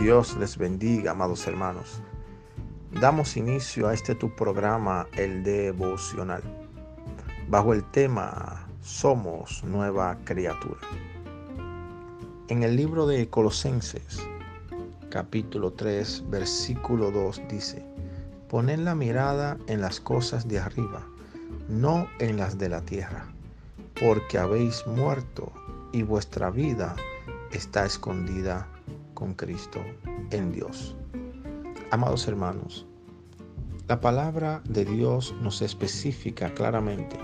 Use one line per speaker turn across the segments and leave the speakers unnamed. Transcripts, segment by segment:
Dios les bendiga, amados hermanos. Damos inicio a este tu programa, el devocional, bajo el tema Somos nueva criatura. En el libro de Colosenses, capítulo 3, versículo 2 dice, Poned la mirada en las cosas de arriba, no en las de la tierra, porque habéis muerto y vuestra vida está escondida con Cristo en Dios. Amados hermanos, la palabra de Dios nos especifica claramente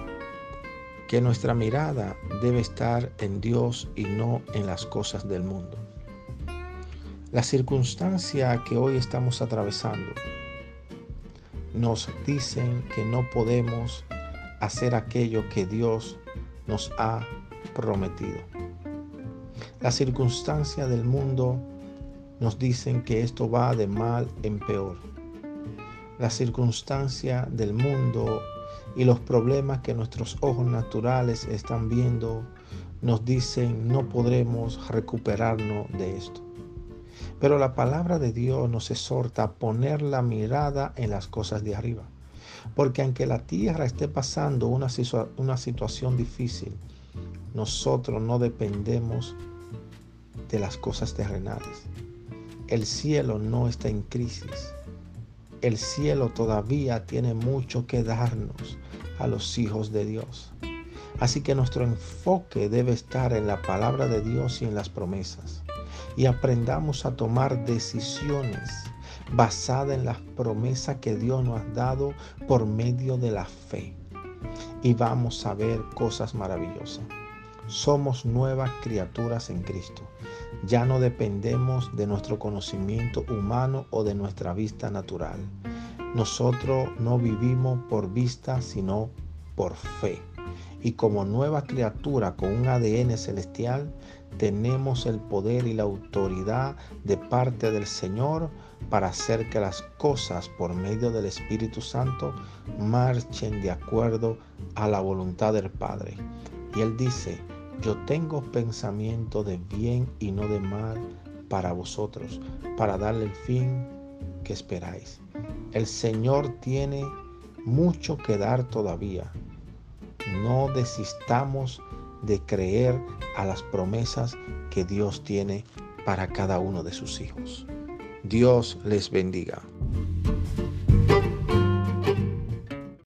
que nuestra mirada debe estar en Dios y no en las cosas del mundo. La circunstancia que hoy estamos atravesando nos dicen que no podemos hacer aquello que Dios nos ha prometido. La circunstancia del mundo nos dicen que esto va de mal en peor. La circunstancia del mundo y los problemas que nuestros ojos naturales están viendo nos dicen no podremos recuperarnos de esto. Pero la palabra de Dios nos exhorta a poner la mirada en las cosas de arriba. Porque aunque la tierra esté pasando una, una situación difícil, nosotros no dependemos de las cosas terrenales. El cielo no está en crisis. El cielo todavía tiene mucho que darnos a los hijos de Dios. Así que nuestro enfoque debe estar en la palabra de Dios y en las promesas. Y aprendamos a tomar decisiones basadas en las promesas que Dios nos ha dado por medio de la fe. Y vamos a ver cosas maravillosas. Somos nuevas criaturas en Cristo. Ya no dependemos de nuestro conocimiento humano o de nuestra vista natural. Nosotros no vivimos por vista, sino por fe. Y como nueva criatura con un ADN celestial, tenemos el poder y la autoridad de parte del Señor para hacer que las cosas por medio del Espíritu Santo marchen de acuerdo a la voluntad del Padre. Y Él dice, yo tengo pensamiento de bien y no de mal para vosotros, para darle el fin que esperáis. El Señor tiene mucho que dar todavía. No desistamos de creer a las promesas que Dios tiene para cada uno de sus hijos. Dios les bendiga.